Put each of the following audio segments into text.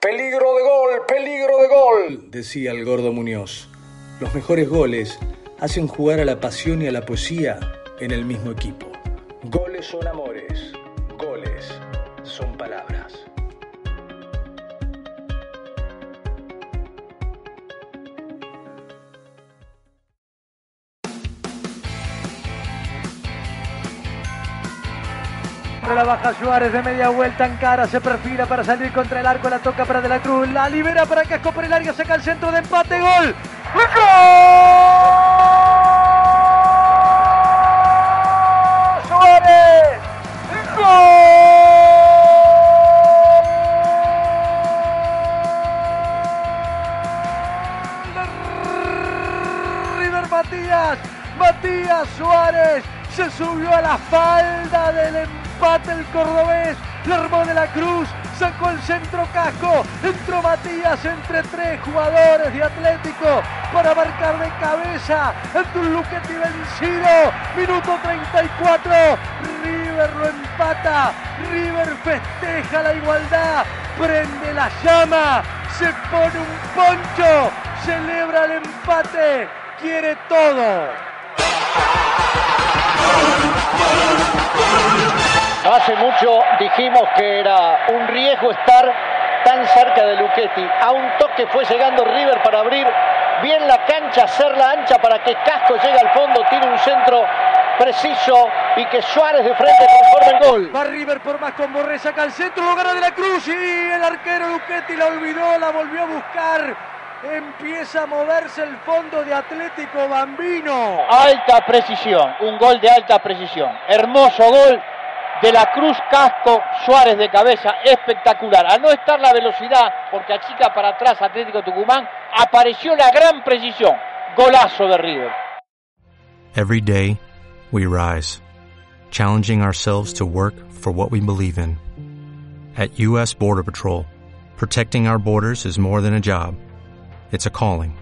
Peligro de gol, peligro de gol, decía el gordo Muñoz. Los mejores goles hacen jugar a la pasión y a la poesía en el mismo equipo. Goles son amores, goles son palabras. La baja Suárez de media vuelta en cara, se perfila para salir contra el arco, la toca para De la Cruz, la libera para Casco por el área, saca el centro de empate, gol. ¡Gol! ¡Suárez! ¡Gol! River Matías, Matías Suárez se subió a la falda del empate el cordobés, le armó de la cruz, sacó el centro casco, entró Matías entre tres jugadores de Atlético para marcar de cabeza ante un Luquetti vencido, minuto 34, River lo empata, River festeja la igualdad, prende la llama, se pone un poncho, celebra el empate, quiere todo. Hace mucho dijimos que era un riesgo estar tan cerca de Luchetti. A un toque fue llegando River para abrir bien la cancha, hacerla ancha para que Casco llegue al fondo, tiene un centro preciso y que Suárez de frente transforme el gol. Va River por más con Borré, saca el centro, lo gana de la Cruz y el arquero Luchetti la olvidó, la volvió a buscar. Empieza a moverse el fondo de Atlético Bambino. Alta precisión, un gol de alta precisión. Hermoso gol de la Cruz Casco Suárez de cabeza, espectacular. A no estar la velocidad, porque achica para atrás Atlético Tucumán, apareció la gran precisión. Golazo de River. Every day we rise, challenging ourselves to work for what we believe in. At U.S. Border Patrol, protecting our borders is more than a job. It's a calling.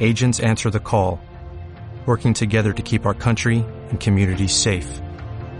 Agents answer the call, working together to keep our country and communities safe.